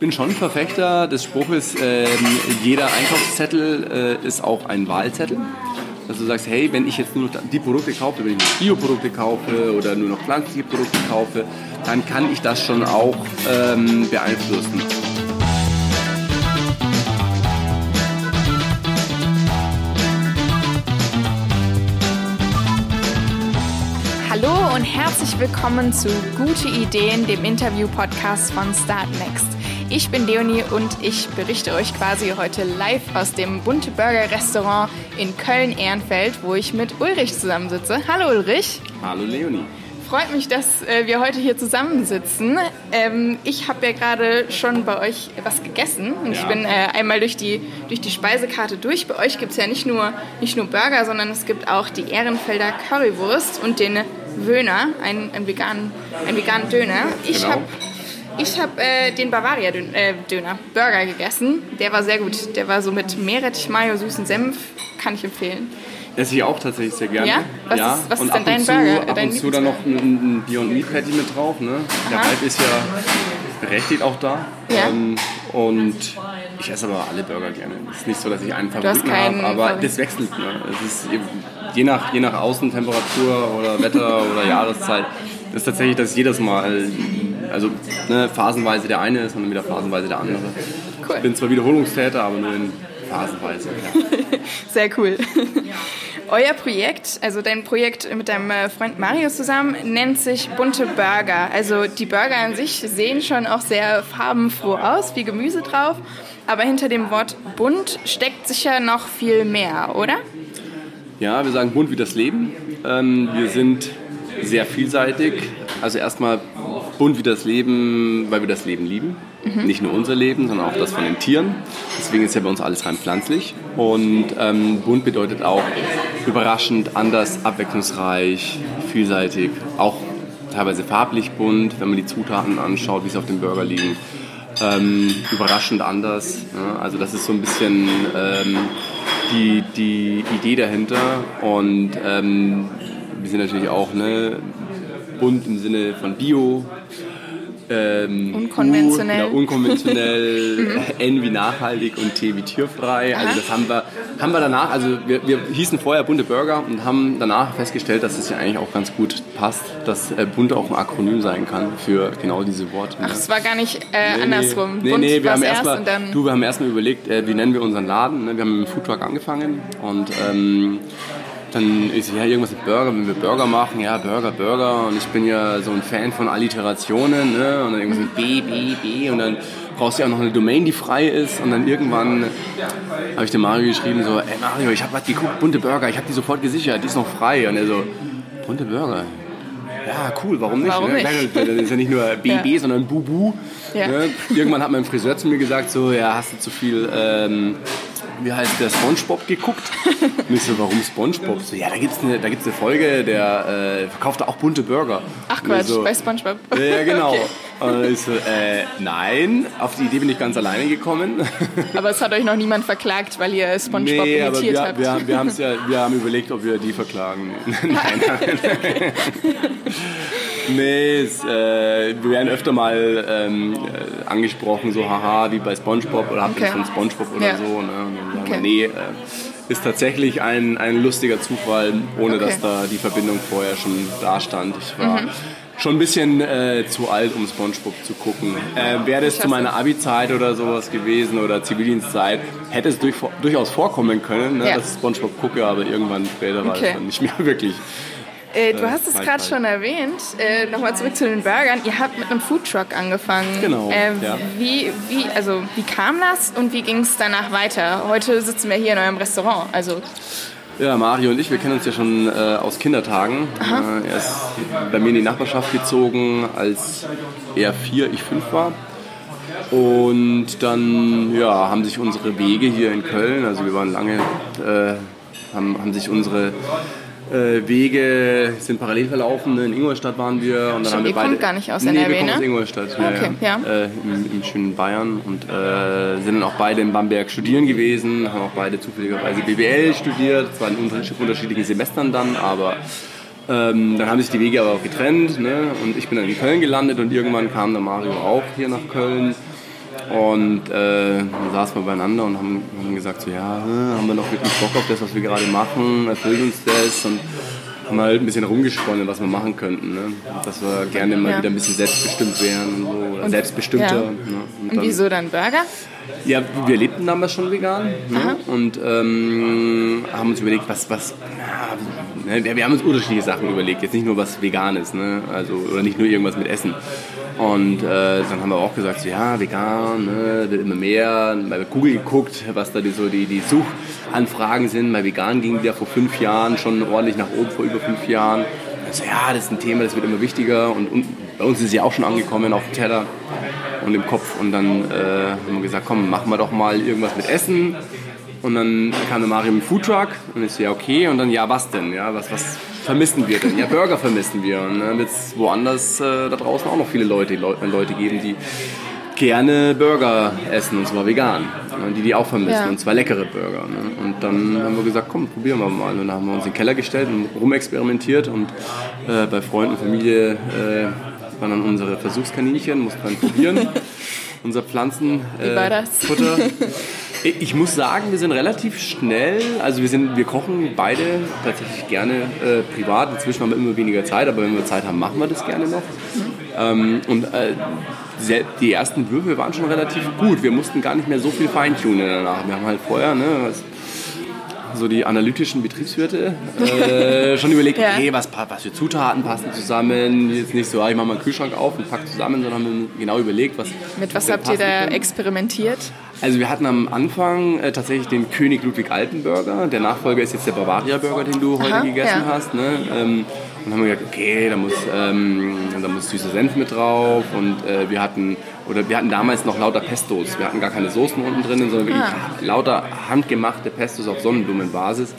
bin schon Verfechter des Spruches, äh, jeder Einkaufszettel äh, ist auch ein Wahlzettel. Dass du sagst, hey, wenn ich jetzt nur noch die Produkte kaufe, wenn ich nur Bioprodukte kaufe oder nur noch pflanzliche Produkte kaufe, dann kann ich das schon auch ähm, beeinflussen. Hallo und herzlich willkommen zu Gute Ideen, dem Interview-Podcast von Start Next. Ich bin Leonie und ich berichte euch quasi heute live aus dem Bunte Burger Restaurant in Köln-Ehrenfeld, wo ich mit Ulrich zusammensitze. Hallo Ulrich. Hallo Leonie. Freut mich, dass äh, wir heute hier zusammensitzen. Ähm, ich habe ja gerade schon bei euch was gegessen und ja. ich bin äh, einmal durch die, durch die Speisekarte durch. Bei euch gibt es ja nicht nur, nicht nur Burger, sondern es gibt auch die Ehrenfelder Currywurst und den Wöhner, einen, einen, veganen, einen veganen Döner. Ich genau. habe ich habe äh, den Bavaria-Döner, äh, Burger gegessen. Der war sehr gut. Der war so mit Meerrettich, Mayo, süßen Senf. Kann ich empfehlen. Esse ich auch tatsächlich sehr gerne. Ja? Was ja. ist, was und ist denn dein zu, Burger? Ab und zu dann noch ein, ein Beyond Meat Patty mit drauf. Ne? Der. Hype ist ja berechtigt auch da. Ja. Ähm, und ich esse aber alle Burger gerne. Es ist nicht so, dass ich einen Favoriten habe, aber Favorit. das wechselt. Ne? Es ist je, nach, je nach Außentemperatur oder Wetter oder Jahreszeit ist tatsächlich, dass jedes Mal, also ne, phasenweise der eine ist und dann wieder phasenweise der andere. Cool. Ich bin zwar Wiederholungstäter, aber nur in phasenweise. Ja. Sehr cool. Euer Projekt, also dein Projekt mit deinem äh, Freund Marius zusammen, nennt sich Bunte Burger. Also die Burger an sich sehen schon auch sehr farbenfroh aus, wie Gemüse drauf. Aber hinter dem Wort bunt steckt sicher noch viel mehr, oder? Ja, wir sagen bunt wie das Leben. Ähm, wir sind sehr vielseitig. Also erstmal bunt wie das Leben, weil wir das Leben lieben. Nicht nur unser Leben, sondern auch das von den Tieren. Deswegen ist ja bei uns alles rein pflanzlich. Und ähm, bunt bedeutet auch überraschend, anders, abwechslungsreich, vielseitig. Auch teilweise farblich bunt, wenn man die Zutaten anschaut, wie sie auf dem Burger liegen. Ähm, überraschend anders. Ja, also das ist so ein bisschen ähm, die, die Idee dahinter. Und ähm, wir sind natürlich auch ne, bunt im Sinne von Bio. Ähm, Unkonventionell. U, genau, unkonventionell, N wie nachhaltig und T wie tierfrei. Also Aha. das haben wir, haben wir danach, also wir, wir hießen vorher bunte Burger und haben danach festgestellt, dass es ja eigentlich auch ganz gut passt, dass äh, bunte auch ein Akronym sein kann für genau diese Worte. Ach, es war gar nicht äh, andersrum. Nee, Bunt nee, wir haben erst erstmal und dann du, wir haben erstmal überlegt, äh, wie nennen wir unseren Laden. Ne? Wir haben mit dem Foodtruck angefangen und ähm, dann ist ja irgendwas mit Burger, wenn wir Burger machen, ja Burger, Burger und ich bin ja so ein Fan von Alliterationen ne? und dann irgendwas mit B, B, B und dann brauchst du ja auch noch eine Domain, die frei ist und dann irgendwann habe ich dem Mario geschrieben so, ey Mario, ich habe was geguckt, bunte Burger, ich habe die sofort gesichert, die ist noch frei und er so, bunte Burger, ja, cool, warum nicht? Warum ne? nicht? Das ist ja nicht nur BB, sondern Bubu. Ja. Ne? Irgendwann hat mein Friseur zu mir gesagt, so, ja, hast du zu viel, ähm, wie heißt der, Spongebob geguckt? Und ich so, warum Spongebob? So, ja, da gibt's eine, da gibt's eine Folge, der äh, verkauft da auch bunte Burger. Ach Quatsch, so, bei Spongebob. ja, ja, genau. Okay. Und ich so, äh, nein, auf die Idee bin ich ganz alleine gekommen. Aber es hat euch noch niemand verklagt, weil ihr Spongebob Nee, aber imitiert wir, habt. wir, wir, ja, wir haben überlegt, ob wir die verklagen. nein, nein. Nee, es, äh, wir werden öfter mal ähm, äh, angesprochen, so haha, wie bei Spongebob oder habt ihr Okay. von Spongebob oder Ja. so. Ne? Und dann sagen wir, Okay. Nee, äh, ist tatsächlich ein, ein lustiger Zufall, ohne Okay. dass da die Verbindung vorher schon da stand. Ich war Mhm. schon ein bisschen äh, zu alt, um Spongebob zu gucken. Äh, Wäre das zu meiner Abi-Zeit oder sowas gewesen oder Zivildienstzeit, hätte es durch, durchaus vorkommen können, ne, Ja. dass ich Spongebob gucke, aber irgendwann später war es dann nicht mehr wirklich. Äh, du Äh, hast es weit, gerade schon erwähnt. Äh, Nochmal zurück zu den Burgern. Ihr habt mit einem Foodtruck angefangen. Genau, Äh, ja. wie, wie, also, wie kam das und wie ging es danach weiter? Heute sitzen wir hier in eurem Restaurant. Also, Ja, Mario und ich, wir kennen uns ja schon äh, aus Kindertagen. Äh, er ist bei mir in die Nachbarschaft gezogen, als er vier, ich fünf war. Und dann ja, haben sich unsere Wege hier in Köln, also wir waren lange, äh, haben, haben sich unsere äh, Wege sind parallel verlaufen. In Ingolstadt waren wir. Und dann Stimmt, haben wir ihr beide, kommt gar nicht aus nee, NRW, wir kommen ne? aus Ingolstadt. Okay, ja. Äh, im, Im schönen Bayern. Und äh, sind dann auch beide in Bamberg studieren gewesen. Haben auch beide zufälligerweise BWL studiert. Zwar in unter- unterschiedlichen Semestern dann, aber ähm, dann haben sich die Wege aber auch getrennt. Ne? Und ich bin dann in Köln gelandet und irgendwann kam der Mario auch hier nach Köln. Und äh, dann saßen wir beieinander und haben, haben gesagt, so, ja, äh, haben wir noch wirklich Bock auf das, was wir gerade machen, erfüllt uns das und haben halt ein bisschen rumgesponnen, was wir machen könnten. Ne? Dass wir gerne mal ja. wieder ein bisschen selbstbestimmt wären so, oder und, selbstbestimmter. Ja. Ne? Und, und wieso dann Burger? Ja, wir lebten damals schon vegan ne? und ähm, haben uns überlegt, was, was ja, ne? wir haben uns unterschiedliche Sachen überlegt, jetzt nicht nur was vegan ist, ne? also, oder nicht nur irgendwas mit Essen. Und äh, dann haben wir auch gesagt, so, ja, vegan, ne, wird immer mehr. Bei Google geguckt, was da die, so die, die Suchanfragen sind. Bei vegan ging ja vor fünf Jahren schon ordentlich nach oben, vor über fünf Jahren. Also, ja, das ist ein Thema, das wird immer wichtiger. Und, und bei uns ist ja auch schon angekommen auf dem Teller und im Kopf. Und dann äh, haben wir gesagt, komm, machen wir doch mal irgendwas mit Essen. Und dann kam der Mario mit dem Foodtruck und ich so, ja, okay. Und dann, ja, was denn? Ja, was, was vermissen wir denn? Ja, Burger vermissen wir. Und dann wird es woanders äh, da draußen auch noch viele Leute, Leute geben, die gerne Burger essen, und zwar vegan. Die die auch vermissen, ja. und zwar leckere Burger. Ne? Und dann haben wir gesagt, komm, probieren wir mal. Und dann haben wir uns in den Keller gestellt und rumexperimentiert und äh, bei Freunden und Familie äh, waren dann unsere Versuchskaninchen, mussten dann probieren. Unser Pflanzenfutter. Äh? Ich muss sagen, wir sind relativ schnell, also wir, sind, wir kochen beide tatsächlich gerne äh, privat. Inzwischen haben wir immer weniger Zeit, aber wenn wir Zeit haben, machen wir das gerne noch. Ähm, und äh, die ersten Würfel waren schon relativ gut. Wir mussten gar nicht mehr so viel feintunen danach. Wir haben halt vorher, ne, so die analytischen Betriebswirte äh, schon überlegt, ja. okay, was, was für Zutaten passen zusammen. Jetzt nicht so, ah, ich mache mal einen Kühlschrank auf und packe zusammen, sondern haben genau überlegt, was. Mit was habt ihr da können. experimentiert? Also wir hatten am Anfang äh, tatsächlich den König Ludwig Alten Burger. Der Nachfolger ist jetzt der Bavaria Burger, den du heute Aha, gegessen ja. hast. Ne? Ähm, und haben wir gesagt, okay, da muss, ähm, da muss süßer Senf mit drauf. Und äh, wir hatten oder wir hatten damals noch lauter Pestos. Wir hatten gar keine Soßen unten drin, sondern wirklich ah. lauter handgemachte Pestos auf Sonnenblumenbasis.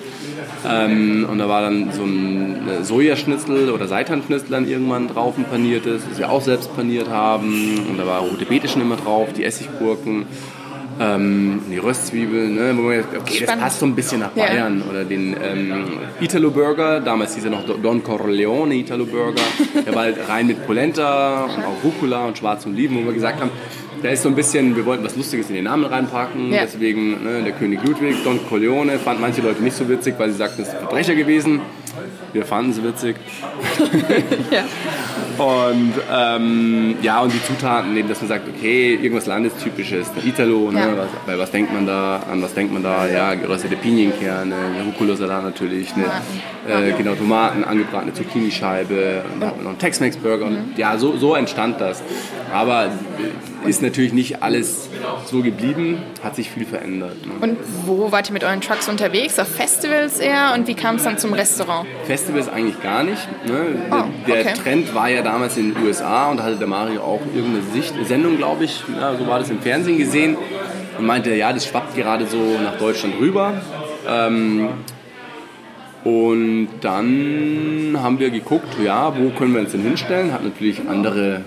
Ähm, und da war dann so ein Sojaschnitzel oder Seitanschnitzel dann irgendwann drauf, ein paniertes, das wir auch selbst paniert haben. Und da war rote Beete schon immer drauf, die Essiggurken ähm, die Röstzwiebeln, ne, wo man jetzt, okay, das passt so ein bisschen nach Bayern. Ja. Oder den ähm, Italo Burger, damals hieß er noch Don Corleone Italo Burger. Der war halt rein mit Polenta und auch Rucola und schwarzen Oliven, wo wir gesagt haben, da ist so ein bisschen, wir wollten was Lustiges in den Namen reinpacken, ja. deswegen ne, der König Ludwig, Don Corleone, fand manche Leute nicht so witzig, weil sie sagten, es ist ein Verbrecher gewesen. Wir fanden es witzig. ja. Und ähm, ja, und die Zutaten, eben, dass man sagt, okay, irgendwas Landestypisches, Italo, ne, ja. was, weil was denkt man da, an was denkt man da? Ja, geröstete Pinienkerne, Rucola-Salat natürlich, ne, äh, genau, Tomaten, angebratene Zucchini-Scheibe, dann noch einen Tex-Mex-Burger. Mhm. Und ja, so, so entstand das. Aber ist natürlich nicht alles so geblieben, hat sich viel verändert. Ne? Und wo wart ihr mit euren Trucks unterwegs? Auf Festivals eher? Und wie kam es dann zum Restaurant? Festivals eigentlich gar nicht. Ne? Oh, der okay. Trend war ja damals in den USA und da hatte der Mario auch irgendeine Sicht, Sendung, glaube ich, ja, so war das im Fernsehen gesehen und meinte, ja, das schwappt gerade so nach Deutschland rüber. Ähm, und dann haben wir geguckt, ja, wo können wir uns denn hinstellen? Hat natürlich andere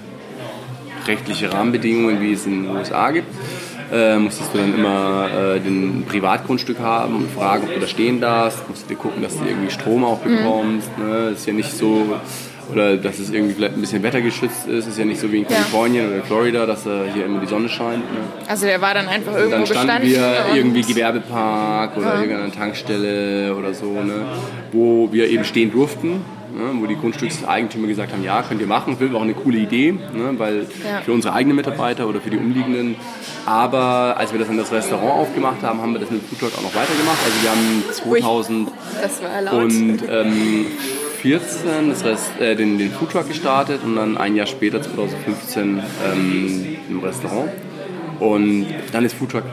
rechtliche Rahmenbedingungen, wie es in den USA gibt. Äh, musstest du dann immer äh, den Privatgrundstück haben und fragen, ob du da stehen darfst. Musstest du gucken, dass du irgendwie Strom auch bekommst. Mhm. Ne? ist ja nicht so, oder dass es irgendwie vielleicht ein bisschen wettergeschützt ist. Ist ja nicht so wie in Kalifornien ja. oder Florida, dass äh, hier immer die Sonne scheint. Ne? Also der war dann einfach irgendwo und dann standen wir irgendwie Gewerbepark oder ja. irgendeine Tankstelle oder so, ne? wo wir eben stehen durften ne, wo die Grundstückseigentümer gesagt haben, ja, könnt ihr machen, war auch eine coole Idee, ne, weil ja. für unsere eigenen Mitarbeiter oder für die umliegenden. Aber als wir das in das Restaurant aufgemacht haben, haben wir das mit dem Foodtruck auch noch weitergemacht. Also wir haben 2014 das Rest, äh, den, den Foodtruck gestartet und dann ein Jahr später, 2015, ähm, im Restaurant. Und dann ist Foodtruck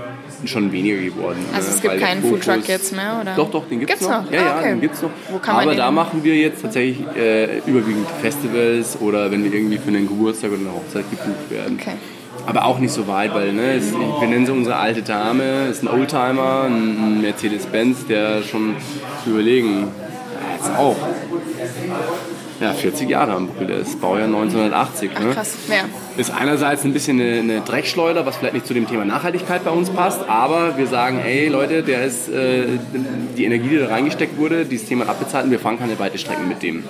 schon weniger geworden. Also es gibt keinen Foodtruck jetzt mehr, oder? Doch, doch, den gibt es noch. noch. Ja, ah, okay. ja, den gibt's noch. Wo kann man Aber da machen wir jetzt tatsächlich äh, überwiegend Festivals oder wenn wir irgendwie für einen Geburtstag oder eine Hochzeit gebucht werden. Okay. Aber auch nicht so weit, weil ne, es, wir nennen sie unsere alte Dame, ist ein Oldtimer, ein Mercedes-Benz, der schon zu überlegen, jetzt auch ja, 40 Jahre am Buckel, der ist Baujahr 1980. Ach, ne? krass, ja. Ist einerseits ein bisschen eine, eine, Dreckschleuder, was vielleicht nicht zu dem Thema Nachhaltigkeit bei uns passt, aber wir sagen, ey Leute, der ist, äh, die Energie, die da reingesteckt wurde, dieses Thema abbezahlt und wir fahren keine weite Strecken mit dem. Mhm.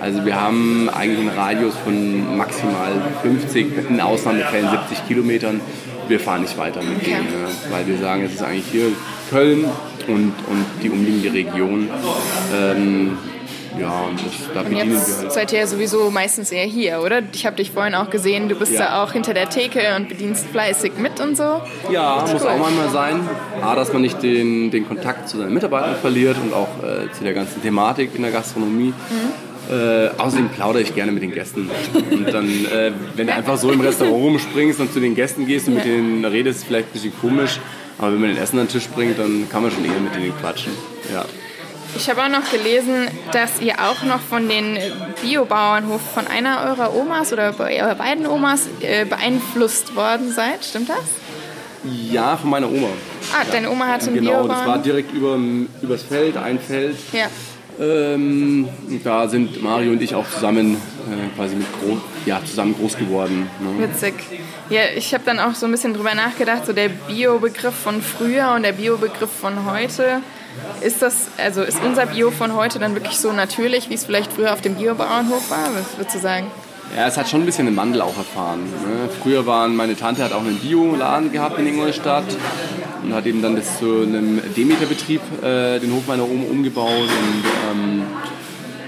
Also wir haben eigentlich einen Radius von maximal 50, in Ausnahmefällen 70 Kilometern wir fahren nicht weiter mit okay. denen, ne? weil wir sagen, es ist eigentlich hier Köln und, und die umliegende Region. Ähm, ja, und das, da und jetzt wir halt. seid ihr ja sowieso meistens eher hier, oder? Ich habe dich vorhin auch gesehen, du bist ja. da auch hinter der Theke und bedienst fleißig mit und so. Ja, muss cool. auch manchmal sein. A, dass man nicht den, den Kontakt zu seinen Mitarbeitern verliert und auch äh, zu der ganzen Thematik in der Gastronomie. Mhm. Äh, außerdem plaudere ich gerne mit den Gästen. Und dann, äh, wenn du einfach so im Restaurant rumspringst und zu den Gästen gehst und ja. mit denen redest, vielleicht ein bisschen komisch. Aber wenn man den Essen an den Tisch bringt, dann kann man schon eher mit denen quatschen. Ja. Ich habe auch noch gelesen, dass ihr auch noch von den Biobauernhof von einer eurer Omas oder eurer beiden Omas äh, beeinflusst worden seid. Stimmt das? Ja, von meiner Oma. Ah, deine Oma hatte einen Genau, Biobauernhof? das war direkt über, übers Feld, ein Feld. Ja. Ähm, da sind Mario und ich auch zusammen äh, quasi mit groß, ja, zusammen groß geworden. Ne? Witzig. Ja, ich habe dann auch so ein bisschen drüber nachgedacht, so der Bio-Begriff von früher und der Bio-Begriff von heute. Ist das, also ist unser Bio von heute dann wirklich so natürlich, wie es vielleicht früher auf dem Biobauernhof war? Würdest du sagen? Ja, es hat schon ein bisschen einen Wandel auch erfahren. Ne? Früher waren, meine Tante hat auch einen Bioladen gehabt in Ingolstadt und hat eben dann das zu einem Demeterbetrieb äh, den Hof meiner Oma umgebaut und ähm,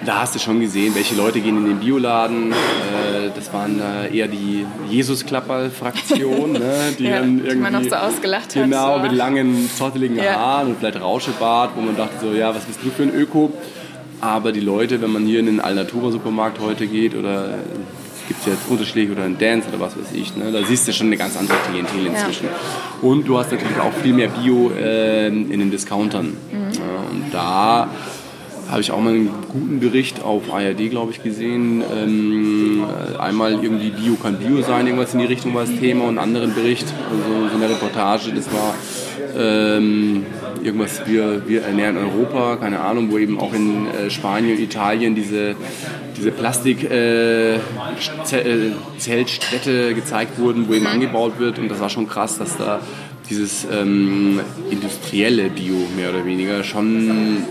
da hast du schon gesehen, welche Leute gehen in den Bioladen. Äh, das waren äh, eher die Jesus-Klapper-Fraktion, ne? die ja, dann irgendwie, die man noch so ausgelacht genau, hat. Genau, so. mit langen, zotteligen ja. Haaren und vielleicht Rauschebart, wo man dachte so, ja, was bist du für ein Öko? Aber die Leute, wenn man hier in den Alnatura-Supermarkt heute geht oder gibt es jetzt unterschiedlich oder ein Dance oder was weiß ich, ne? da siehst du schon eine ganz andere Klientel inzwischen. Ja. Und du hast natürlich auch viel mehr Bio äh, in den Discountern. Mhm. Ja, und da habe ich auch mal einen guten Bericht auf ARD, glaube ich, gesehen. Ähm, einmal irgendwie Bio kann Bio sein, irgendwas in die Richtung war das Thema und einen anderen Bericht, also so eine Reportage, das war ähm, irgendwas, wir, wir ernähren Europa, keine Ahnung, wo eben auch in äh, Spanien, Italien diese, diese Plastik-Zeltstädte äh, äh gezeigt wurden, wo eben angebaut wird und das war schon krass, dass da dieses ähm, industrielle Bio mehr oder weniger schon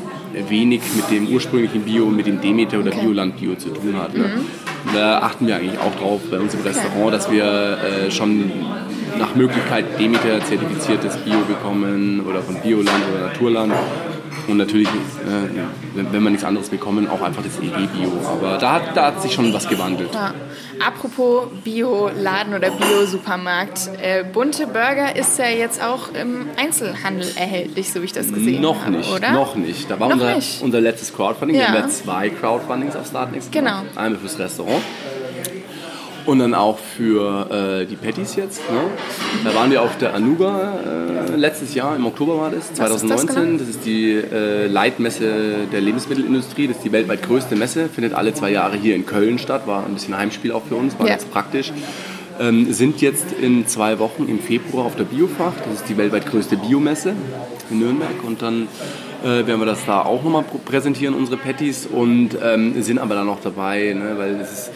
wenig mit dem ursprünglichen Bio, mit dem Demeter oder okay. Bioland Bio zu tun hat. Ne? Mhm. Da achten wir eigentlich auch drauf bei uns im Restaurant, dass wir äh, schon nach Möglichkeit Demeter zertifiziertes Bio bekommen oder von Bioland oder Naturland. Und natürlich, äh, wenn wir nichts anderes bekommen, auch einfach das EG-Bio. Aber da hat, da hat sich schon was gewandelt. Ja. Apropos Bio-Laden oder Bio-Supermarkt. Äh, bunte Burger ist ja jetzt auch im Einzelhandel erhältlich, so wie ich das gesehen noch habe, nicht, oder? Noch nicht. Da war noch unser, nicht. unser letztes Crowdfunding. Ja. Wir haben ja zwei Crowdfundings auf Startnext. Genau. Einmal fürs Restaurant und dann auch für äh, die Patties jetzt. Ne? Da waren wir auf der Anuga äh, letztes Jahr, im Oktober war das, 2019. Ist das, genau? das, ist die äh, Leitmesse der Lebensmittelindustrie. Das ist die weltweit größte Messe, findet alle zwei Jahre hier in Köln statt. War ein bisschen Heimspiel auch für uns, war ja. ganz praktisch. Ähm, sind jetzt in zwei Wochen im Februar auf der Biofach. Das ist die weltweit größte Biomesse in Nürnberg. Und dann äh, werden wir das da auch nochmal präsentieren, unsere Patties. Und ähm, sind aber dann noch dabei, ne, weil es ist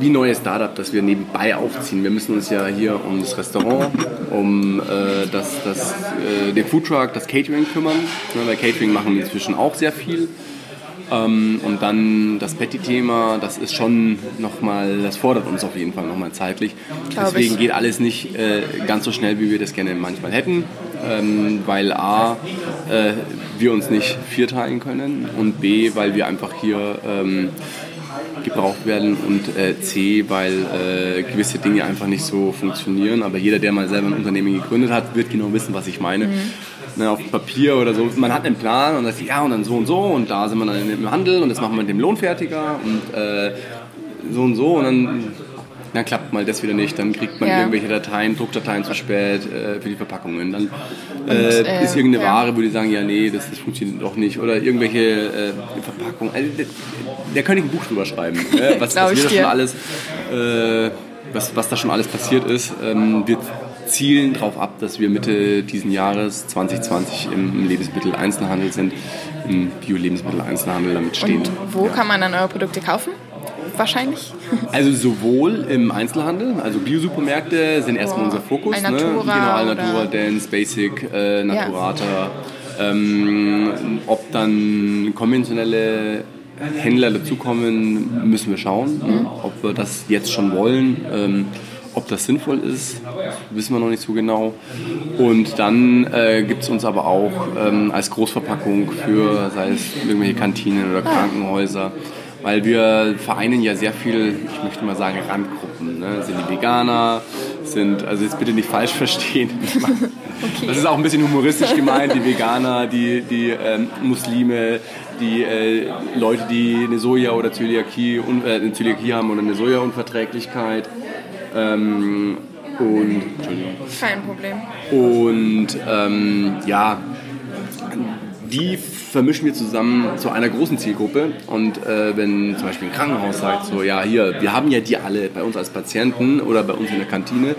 wie ein neues Startup, das wir nebenbei aufziehen. Wir müssen uns ja hier um das Restaurant, um äh, das, das, äh, den Foodtruck, das Catering kümmern. Ja, weil Catering machen wir inzwischen auch sehr viel. Ähm, und dann das Patty-Thema, das ist schon nochmal, das fordert uns auf jeden Fall nochmal zeitlich. Glaub Deswegen ich. geht alles nicht äh, ganz so schnell, wie wir das gerne manchmal hätten. Ähm, weil A, äh, wir uns nicht vierteilen können und B, weil wir einfach hier ähm, gebraucht werden und äh, C, weil äh, gewisse Dinge einfach nicht so funktionieren. Aber jeder, der mal selber ein Unternehmen gegründet hat, wird genau wissen, was ich meine. Mhm. Ne, auf Papier oder so, man hat einen Plan und sagt, ja, und dann so und so und da sind wir dann im Handel und das machen wir mit dem Lohnfertiger und äh, so und so und dann dann klappt mal das wieder nicht, dann kriegt man ja. irgendwelche Dateien, Druckdateien zu spät äh, für die Verpackungen. Dann äh, und, äh, ist irgendeine ja. Ware, wo die sagen, ja nee, das, das funktioniert doch nicht. Oder irgendwelche äh, Verpackungen. Also, der könnte ein Buch drüber schreiben, ne? was, was, wir schon alles, äh, was, was da schon alles passiert ist. Ähm, wir zielen darauf ab, dass wir Mitte diesen Jahres 2020 im Lebensmitteleinzelhandel sind, im Bio-Lebensmitteleinzelhandel damit stehen. Und wo ja. kann man dann eure Produkte kaufen? Wahrscheinlich? Also sowohl im Einzelhandel, also Biosupermärkte sind erstmal unser Fokus. Alnatura ne? Genau, Alnatura, Dance, Basic, äh, Naturata. Ja. Ähm, ob dann konventionelle Händler dazukommen, müssen wir schauen, ne? ob wir das jetzt schon wollen. Ähm, ob das sinnvoll ist, wissen wir noch nicht so genau. Und dann äh, gibt es uns aber auch ähm, als Großverpackung für, sei es irgendwelche Kantinen oder Krankenhäuser, weil wir vereinen ja sehr viel, ich möchte mal sagen, Randgruppen. Ne? Sind die Veganer, sind, also jetzt bitte nicht falsch verstehen. okay. Das ist auch ein bisschen humoristisch gemeint, die Veganer, die, die ähm, Muslime, die äh, Leute, die eine Soja- oder Zöliakie, äh, eine Zöliakie haben oder eine Soja-Unverträglichkeit. Ähm, und, Kein Problem. Und ähm, ja, die vermischen wir zusammen zu einer großen Zielgruppe. Und äh, wenn zum Beispiel ein Krankenhaus sagt, so, ja, hier, wir haben ja die alle bei uns als Patienten oder bei uns in der Kantine,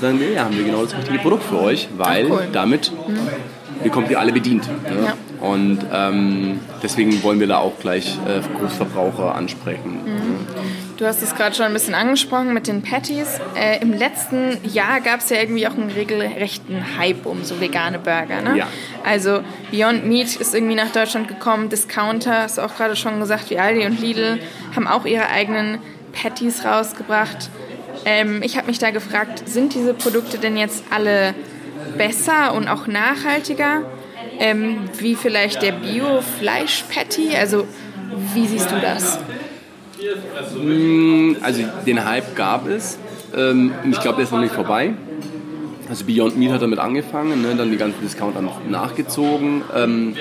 dann ja, haben wir genau das richtige Produkt für euch, weil cool. damit mhm. bekommt ihr alle bedient. Ne? Ja. Und ähm, deswegen wollen wir da auch gleich äh, Großverbraucher ansprechen. Mhm. Du hast es gerade schon ein bisschen angesprochen mit den Patties. Äh, Im letzten Jahr gab es ja irgendwie auch einen regelrechten Hype um so vegane Burger. Ne? Ja. Also Beyond Meat ist irgendwie nach Deutschland gekommen. Discounter, hast du auch gerade schon gesagt, wie Aldi und Lidl, haben auch ihre eigenen Patties rausgebracht. Ähm, ich habe mich da gefragt, sind diese Produkte denn jetzt alle besser und auch nachhaltiger? Ähm, wie vielleicht der Bio-Fleisch-Patty? Also wie siehst du das? Mm, also den Hype gab es. Ähm, ich glaube, der ist noch nicht vorbei. Also Beyond Meat hat damit angefangen, ne, dann die ganzen Discounter nachgezogen. Ähm,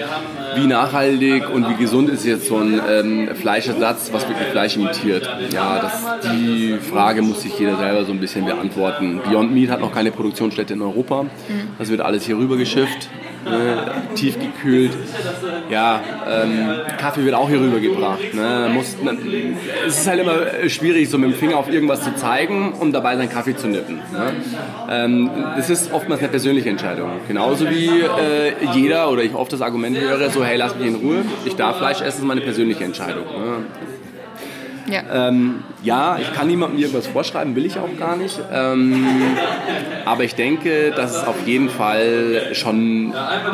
wie nachhaltig und wie gesund ist jetzt so ein ähm, Fleischersatz, was wirklich Fleisch imitiert? Ja, das, die Frage muss sich jeder selber so ein bisschen beantworten. Beyond Meat hat noch keine Produktionsstätte in Europa. Mhm. Das wird alles hier rüber geschifft ne, tiefgekühlt. Ja, ähm, Kaffee wird auch hier rübergebracht. Ne. Muss, ne, es ist halt immer schwierig, so mit dem Finger auf irgendwas zu zeigen und dabei seinen Kaffee zu nippen. Ne. Ähm, das ist oftmals eine persönliche Entscheidung. Genauso wie äh, jeder oder ich oft das Argument höre, so hey, lass mich in Ruhe, ich darf Fleisch essen, ist meine persönliche Entscheidung. Ne. Ja. Ähm, ja, ich kann niemandem irgendwas vorschreiben, will ich auch gar nicht. Ähm, aber ich denke, dass es auf jeden Fall schon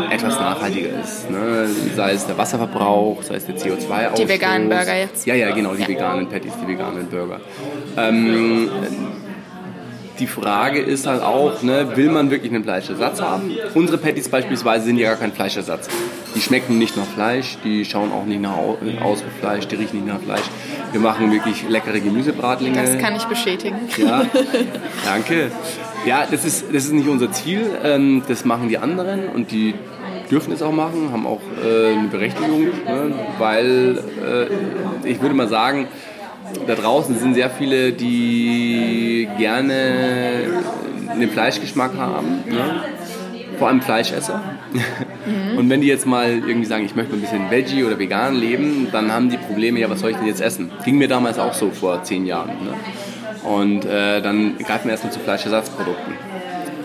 etwas nachhaltiger ist. Ne? Sei es der Wasserverbrauch, sei es der CO2-Ausstoß. Die veganen Burger jetzt. Ja, ja, genau, die ja. veganen Patties, die veganen Burger. Ähm, die Frage ist halt auch, ne, will man wirklich einen Fleischersatz haben? Unsere Patties beispielsweise sind ja gar kein Fleischersatz. Die schmecken nicht nach Fleisch, die schauen auch nicht nach aus wie Fleisch, die riechen nicht nach Fleisch. Wir machen wirklich leckere Gemüsebratlinge. Das kann ich bestätigen. Ja, danke. Ja, das ist, das ist nicht unser Ziel. Ähm, das machen die anderen und die dürfen es auch machen, haben auch äh, eine Berechtigung, ne, weil äh, ich würde mal sagen, da draußen sind sehr viele, die gerne den Fleischgeschmack haben. Ne? Vor allem Fleischesser. Mhm. Und wenn die jetzt mal irgendwie sagen, ich möchte ein bisschen Veggie oder vegan leben, dann haben die Probleme, ja, was soll ich denn jetzt essen? Ging mir damals auch so vor zehn Jahren. Ne? Und äh, dann greifen wir erstmal zu Fleischersatzprodukten.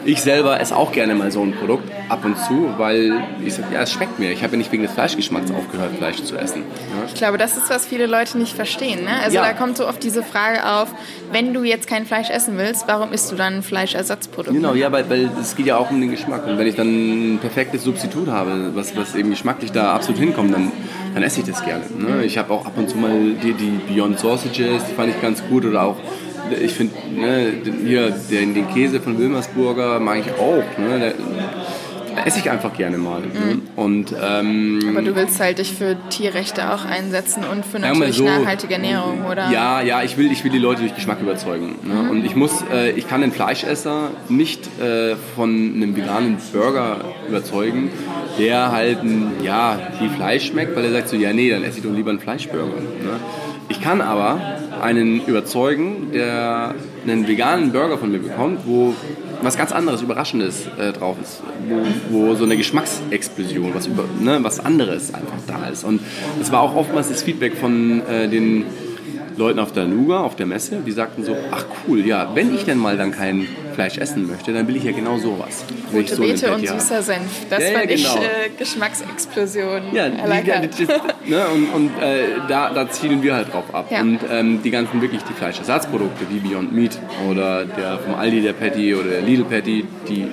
Ich selber esse auch gerne mal so ein Produkt ab und zu, weil ich sage, ja, es schmeckt mir. Ich habe ja nicht wegen des Fleischgeschmacks aufgehört, Fleisch zu essen. Ja? Ich glaube, das ist, was viele Leute nicht verstehen. Ne? Also ja. da kommt so oft diese Frage auf, wenn du jetzt kein Fleisch essen willst, warum isst du dann ein Fleischersatzprodukt? Genau, ja, weil, weil es geht ja auch um den Geschmack. Und wenn ich dann ein perfektes Substitut habe, was, was eben geschmacklich da absolut hinkommt, dann, dann esse ich das gerne. Ne? Ich habe auch ab und zu mal die, die Beyond Sausages, die fand ich ganz gut. Oder auch ich finde, ne, hier den, den, Käse von Wilmersburger mag ich auch. Ne, der, esse ich einfach gerne mal. Mhm. Und, ähm, Aber du willst halt dich für Tierrechte auch einsetzen und für natürlich so, nachhaltige Ernährung, oder? Ja, ja, ich will, ich will die Leute durch Geschmack überzeugen. Ne? Mhm. Und ich muss, äh, ich kann den Fleischesser nicht äh, von einem veganen Burger überzeugen, der halt ja, viel Fleisch schmeckt, weil er sagt so, ja nee, dann esse ich doch lieber einen Fleischburger. Ne? Ich kann aber einen überzeugen, der einen veganen Burger von mir bekommt, wo was ganz anderes, Überraschendes äh, drauf ist, wo, wo, so eine Geschmacksexplosion, was, über, ne, was anderes einfach da ist. Und es war auch oftmals das Feedback von äh, den Leuten auf der Nuga, auf der Messe, die sagten so, ach cool, ja, wenn ich denn mal dann kein Fleisch essen möchte, dann will ich ja genau sowas. Rote so Beete und süßer Senf, das ja, ja, fand genau. ich äh, Geschmacksexplosion. Ja, die, ja das, ne, und, und äh, da, da, zielen wir halt drauf ab. Und ähm, die ganzen wirklich die Fleischersatzprodukte wie Beyond Meat oder der vom Aldi der Patty oder der Lidl Patty, die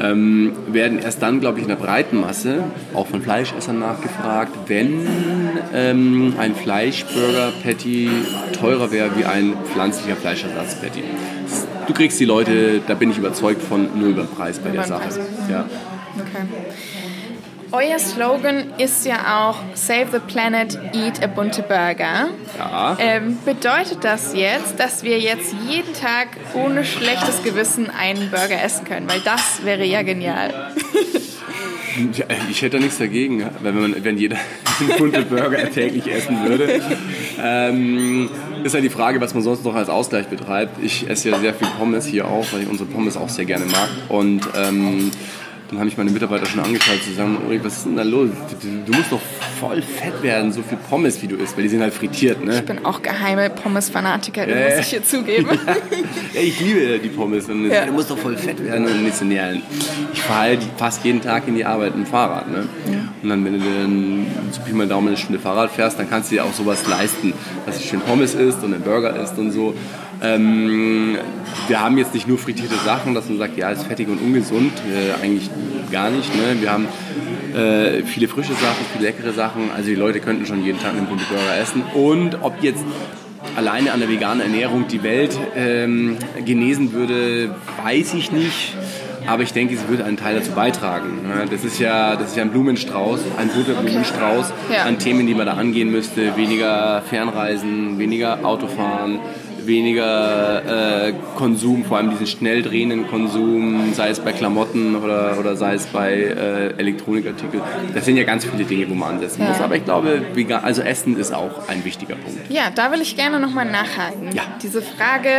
ähm, werden erst dann, glaube ich, in der breiten Masse auch von Fleischessern nachgefragt, wenn ähm, ein Fleischburger-Patty teurer wäre wie ein pflanzlicher Fleischersatz-Patty. du kriegst die Leute, da bin ich überzeugt von, nur über den Preis bei der Sache. Ja. Okay. Euer Slogan ist ja auch Save the Planet, Eat a bunte Burger. Ja. Ähm, bedeutet das jetzt, dass wir jetzt jeden Tag ohne schlechtes Gewissen einen Burger essen können? Weil das wäre ja genial. Ja, ich hätte da nichts dagegen, wenn, man, wenn jeder bunte Burger täglich essen würde. Ähm, ist halt die Frage, was man sonst noch als Ausgleich betreibt. Ich esse ja sehr viel Pommes hier auch, weil ich unsere Pommes auch sehr gerne mag. Und ähm, dann habe ich meine Mitarbeiter schon angeschaut, zusammen, Ulrich, was ist denn da los? Du, du, musst doch voll fett werden, so viel Pommes wie du isst, weil die sind halt frittiert, ne? Ich bin auch geheime Pommes-Fanatikerin, ja, muss ich hier zugeben. Ja, ich liebe die Pommes. Und ja. Du musst doch voll fett werden und nicht so näher. Ich fahre halt fast jeden Tag in die Arbeit mit dem Fahrrad, ne? Und dann, wenn du dann so Pi mal Daumen eine Stunde Fahrrad fährst, dann kannst du dir auch sowas leisten, dass du schön Pommes isst und einen Burger isst und so. Ähm, wir haben jetzt nicht nur frittierte Sachen, dass man sagt, ja, ist fettig und ungesund. Äh, eigentlich gar nicht. Ne? Wir haben äh, viele frische Sachen, viele leckere Sachen. Also die Leute könnten schon jeden Tag einen bunten Burger essen. Und ob jetzt alleine an der veganen Ernährung die Welt ähm, genesen würde, weiß ich nicht. Aber ich denke, sie würde einen Teil dazu beitragen. Ne? Das ist ja, das ist ja ein Blumenstrauß, ein guter Blumenstrauß okay. ja. an Themen, die man da angehen müsste. Weniger Fernreisen, weniger Autofahren, weniger äh, Konsum, vor allem diesen schnell drehenden Konsum, sei es bei Klamotten oder, oder sei es bei äh, Elektronikartikeln. Das sind ja ganz viele Dinge, wo man ansetzen ja. muss. Aber ich glaube, also Essen ist auch ein wichtiger Punkt. Ja, da will ich gerne nochmal nachhaken. Ja. Diese Frage,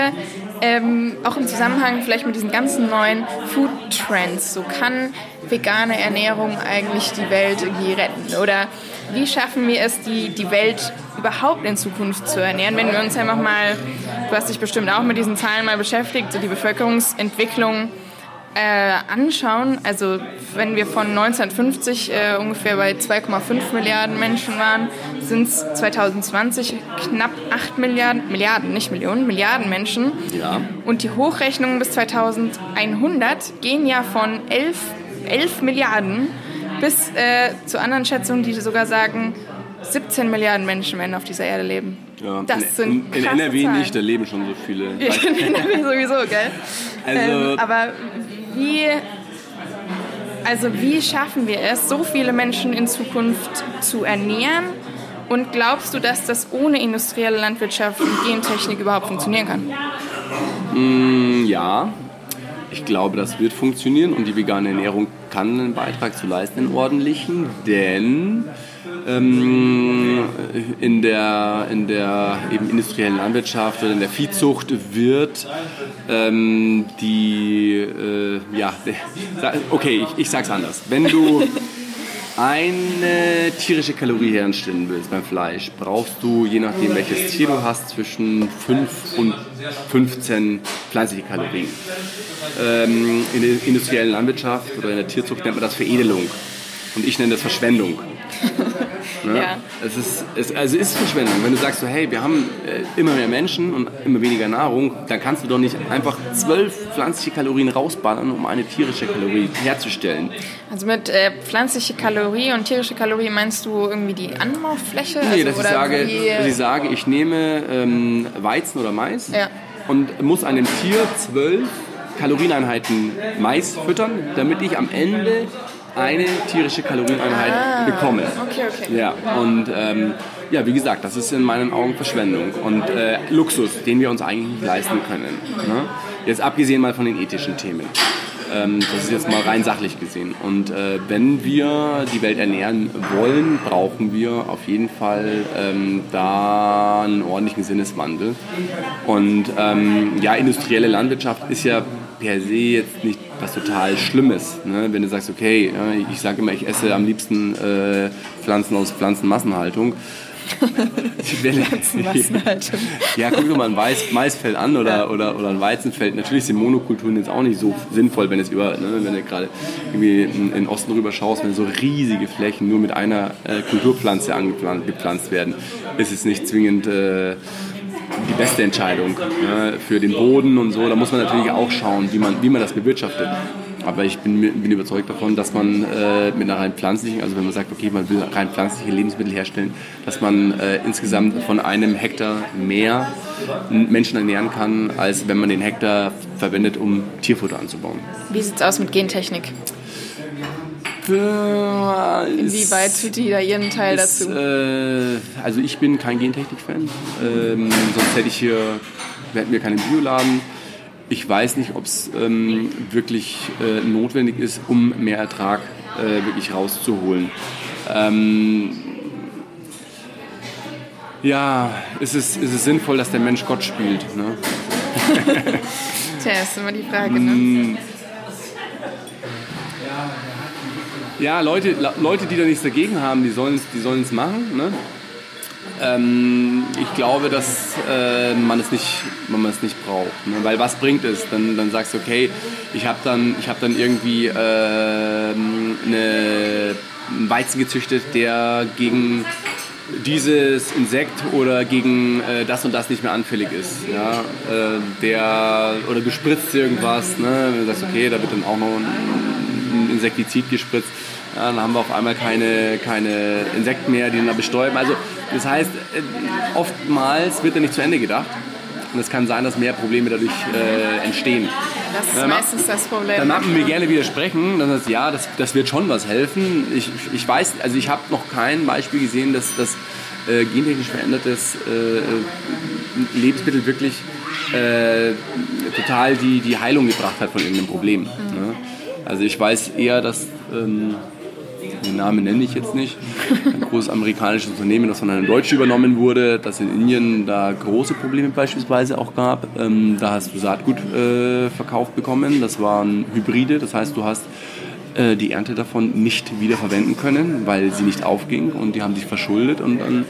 ähm, auch im Zusammenhang vielleicht mit diesen ganzen neuen Food Trends, so kann vegane Ernährung eigentlich die Welt irgendwie retten? Oder wie schaffen wir es, die, die Welt überhaupt in Zukunft zu ernähren, wenn wir uns einfach mal, du hast dich bestimmt auch mit diesen Zahlen mal beschäftigt, so die Bevölkerungsentwicklung äh, anschauen, also wenn wir von 1950 äh, ungefähr bei 2,5 Milliarden Menschen waren, sind es 2020 knapp 8 Milliarden, Milliarden, nicht Millionen, Milliarden Menschen. Ja. Und die Hochrechnungen bis 2100 gehen ja von 11, 11 Milliarden bis äh, zu anderen Schätzungen, die sogar sagen, 17 Milliarden Menschen werden auf dieser Erde leben. Ja, das in, sind in, in NRW Zahlen. nicht, da leben schon so viele. In NRW sowieso, gell? Also, ähm, aber wie, also wie schaffen wir es, so viele Menschen in Zukunft zu ernähren? Und glaubst du, dass das ohne industrielle Landwirtschaft und Gentechnik überhaupt funktionieren kann? Mm, ja, ich glaube, das wird funktionieren und die vegane Ernährung kann einen Beitrag zu leisten, einen ordentlichen, denn ähm, in der, in der eben industriellen Landwirtschaft oder in der Viehzucht wird ähm, die, äh, ja, okay, ich, ich sag's anders. Wenn du eine tierische Kalorie herstellen willst beim Fleisch, brauchst du, je nachdem welches Tier du hast, zwischen 5 und 15 pflanzliche Kalorien. Ähm, in der industriellen Landwirtschaft oder in der Tierzucht nennt man das Veredelung. Und ich nenne das Verschwendung. Ne? Ja. Es ist, es, also ist Verschwendung. Wenn du sagst so, hey, wir haben äh, immer mehr Menschen und immer weniger Nahrung, dann kannst du doch nicht einfach zwölf pflanzliche Kalorien rausballern, um eine tierische Kalorie herzustellen. Also mit äh, pflanzliche Kalorie und tierische Kalorie meinst du irgendwie die Anbaufläche? Nee, also, dass, ich sage, dass ich sage, ich nehme ähm, Weizen oder Mais ja. und muss einem Tier zwölf Kalorieneinheiten Mais füttern, damit ich am Ende eine tierische Kalorieneinheit ah, bekomme. Okay, okay. Ja, und ähm, ja, wie gesagt, das ist in meinen Augen Verschwendung und äh, Luxus, den wir uns eigentlich nicht leisten können. Ne? Jetzt abgesehen mal von den ethischen Themen. Ähm, das ist jetzt mal rein sachlich gesehen. Und äh, wenn wir die Welt ernähren wollen, brauchen wir auf jeden Fall ähm, da einen ordentlichen Sinneswandel. Und ähm, ja, industrielle Landwirtschaft ist ja per se jetzt nicht was total Schlimmes. Ne? Wenn du sagst, okay, ich sage immer, ich esse am liebsten äh, Pflanzen aus Pflanzenmassenhaltung. Pflanzenmassenhaltung. ja, guck dir mal ein Mais, Maisfeld an oder, ja. oder, oder ein Weizenfeld. Natürlich sind Monokulturen jetzt auch nicht so sinnvoll, wenn es über, ne, wenn du gerade irgendwie in, den Osten rüber schaust, wenn so riesige Flächen nur mit einer äh, Kulturpflanze angepflanzt werden, ist es nicht zwingend äh, die beste Entscheidung ja, für den Boden und so. Da muss man natürlich auch schauen, wie man, wie man das bewirtschaftet. Aber ich bin, bin überzeugt davon, dass man äh, mit einer rein pflanzlichen, also wenn man sagt, okay, man will rein pflanzliche Lebensmittel herstellen, dass man äh, insgesamt von einem Hektar mehr Menschen ernähren kann, als wenn man den Hektar verwendet, um Tierfutter anzubauen. Wie sieht es aus mit Gentechnik? Inwieweit tut die da ihren Teil ist, dazu? Äh, also ich bin kein Gentechnik-Fan. Ähm, sonst hätte ich hier, wir hätten wir keinen Bioladen. Ich weiß nicht, ob es ähm, wirklich äh, notwendig ist, um mehr Ertrag äh, wirklich rauszuholen. Ähm, ja, ist es, ist es sinnvoll, dass der Mensch Gott spielt? Ne? Tja, ist immer die Frage. Ne? Mm. Ja, Leute, Leute, die da nichts dagegen haben, die sollen es die machen. Ne? Ähm, ich glaube, dass äh, man, es nicht, nicht braucht. Ne? Weil was bringt es? Dann, dann sagst du, okay, ich habe dann, hab dann irgendwie äh, eine, einen Weizen gezüchtet, der gegen dieses Insekt oder gegen äh, das und das nicht mehr anfällig ist. Ja? Äh, der, oder du spritzt irgendwas, ne? du sagst, okay, da wird dann auch noch ein Insektizid gespritzt. Ja, dann haben wir auf einmal keine, keine Insekten mehr, die dann da bestäuben. Also das heißt, äh, oftmals wird da nicht zu Ende gedacht. Und es kann sein, dass mehr Probleme dadurch äh, entstehen. Das ist dann meistens das Problem. Dann mag man mir gerne widersprechen. Dann heißt, ja, das, das wird schon was helfen. Ich, ich weiß, also ich habe noch kein Beispiel gesehen, dass das äh, gentechnisch verändertes äh, Lebensmittel wirklich äh, total die, die Heilung gebracht hat von irgendeinem Problem. Mhm. Ne? Also ich weiß eher, dass ähm, den Namen nenne ich jetzt nicht, ein großes amerikanisches Unternehmen, das von einem Deutschen übernommen wurde, dass in Indien da große Probleme beispielsweise auch gab. Ähm, da hast du Saatgut äh, verkauft bekommen, das waren Hybride, das heißt du hast äh, die Ernte davon nicht wieder verwenden können, weil sie nicht aufging und die haben sich verschuldet und dann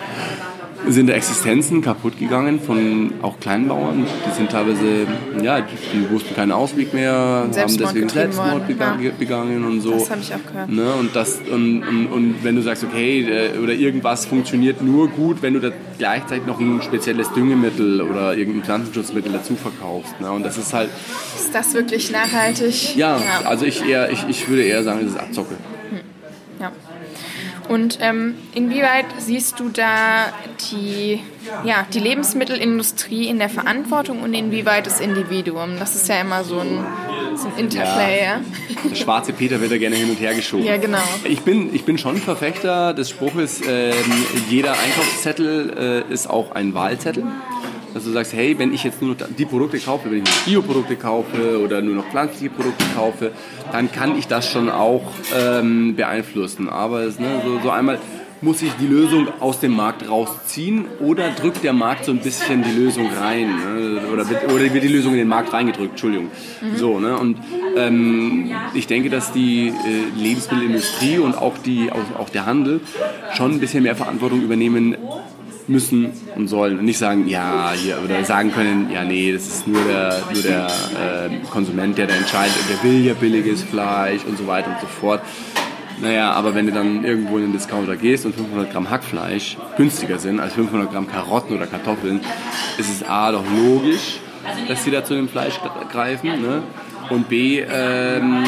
sind da Existenzen kaputt gegangen von auch Kleinbauern. Die sind teilweise, ja, die wussten keinen Ausweg mehr, haben deswegen Selbstmord begangen, ja. begangen und so. Das habe ich auch gehört. Ne? Und, das, und, und, und, wenn du sagst, okay, äh, oder irgendwas funktioniert nur gut, wenn du da gleichzeitig noch ein spezielles Düngemittel oder irgendein Pflanzenschutzmittel dazu verkaufst. Ne? Und das ist halt... Ist das wirklich nachhaltig? Ja, ja. also ich, eher, ich, ich würde eher sagen, das ist Abzocke. Und ähm, inwieweit siehst du da die, ja, die Lebensmittelindustrie in der Verantwortung und inwieweit das Individuum? Das ist ja immer so ein, so ein Interplay. Ja. Der schwarze Peter wird da gerne hin und her geschoben. Ja, genau. Ich bin, ich bin schon Verfechter des Spruches, äh, jeder Einkaufszettel äh, ist auch ein Wahlzettel dass du sagst, hey, wenn ich jetzt nur noch die Produkte kaufe, wenn ich nur Bioprodukte kaufe oder nur noch pflanzliche Produkte kaufe, dann kann ich das schon auch ähm, beeinflussen. Aber es, ne, so, so einmal muss ich die Lösung aus dem Markt rausziehen oder drückt der Markt so ein bisschen die Lösung rein ne? oder, wird, oder wird die Lösung in den Markt reingedrückt, Entschuldigung. Mhm. So, ne? Und ähm, ich denke, dass die äh, Lebensmittelindustrie und auch, die, auch, auch der Handel schon ein bisschen mehr Verantwortung übernehmen müssen und sollen und nicht sagen, ja, hier, oder sagen können, ja, nee, das ist nur der, nur der äh, Konsument, der da entscheidet, der will ja billiges Fleisch und so weiter und so fort. Naja, aber wenn du dann irgendwo in den Discounter gehst und 500 Gramm Hackfleisch günstiger sind als 500 Gramm Karotten oder Kartoffeln, ist es A doch logisch, dass sie da zu dem Fleisch greifen. Ne? Und B, ähm,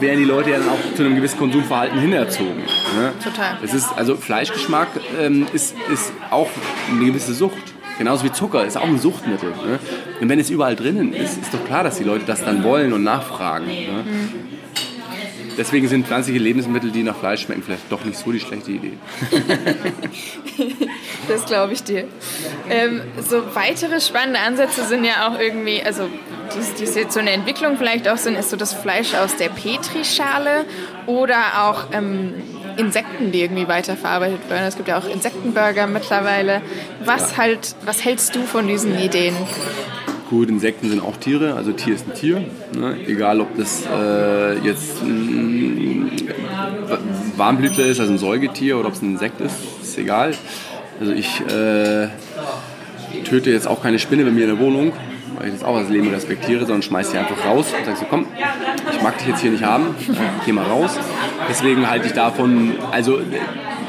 werden die Leute ja dann auch zu einem gewissen Konsumverhalten hinerzogen. Ne? Total. Es ist, also Fleischgeschmack ähm, ist, ist auch eine gewisse Sucht. Genauso wie Zucker ist auch ein Suchtmittel. Ne? Und wenn es überall drinnen ist, ist doch klar, dass die Leute das dann wollen und nachfragen. Ne? Mhm. Deswegen sind pflanzliche Lebensmittel, die nach Fleisch schmecken, vielleicht doch nicht so die schlechte Idee. das glaube ich dir. Ähm, so weitere spannende Ansätze sind ja auch irgendwie, also die, die jetzt so eine Entwicklung vielleicht auch sind, ist so das Fleisch aus der Petrischale oder auch ähm, Insekten, die irgendwie weiterverarbeitet werden. Es gibt ja auch Insektenburger mittlerweile. Was, halt, was hältst du von diesen Ideen? Gut, Insekten sind auch Tiere, also Tier ist ein Tier. Ne? Egal, ob das äh, jetzt ein Warmblüter ist, also ein Säugetier, oder ob es ein Insekt ist, ist egal. Also ich äh, töte jetzt auch keine Spinne bei mir in der Wohnung, weil ich das auch als Leben respektiere, sondern schmeiße sie einfach raus und sage so, komm, ich mag dich jetzt hier nicht haben, geh mal raus. Deswegen halte ich davon, also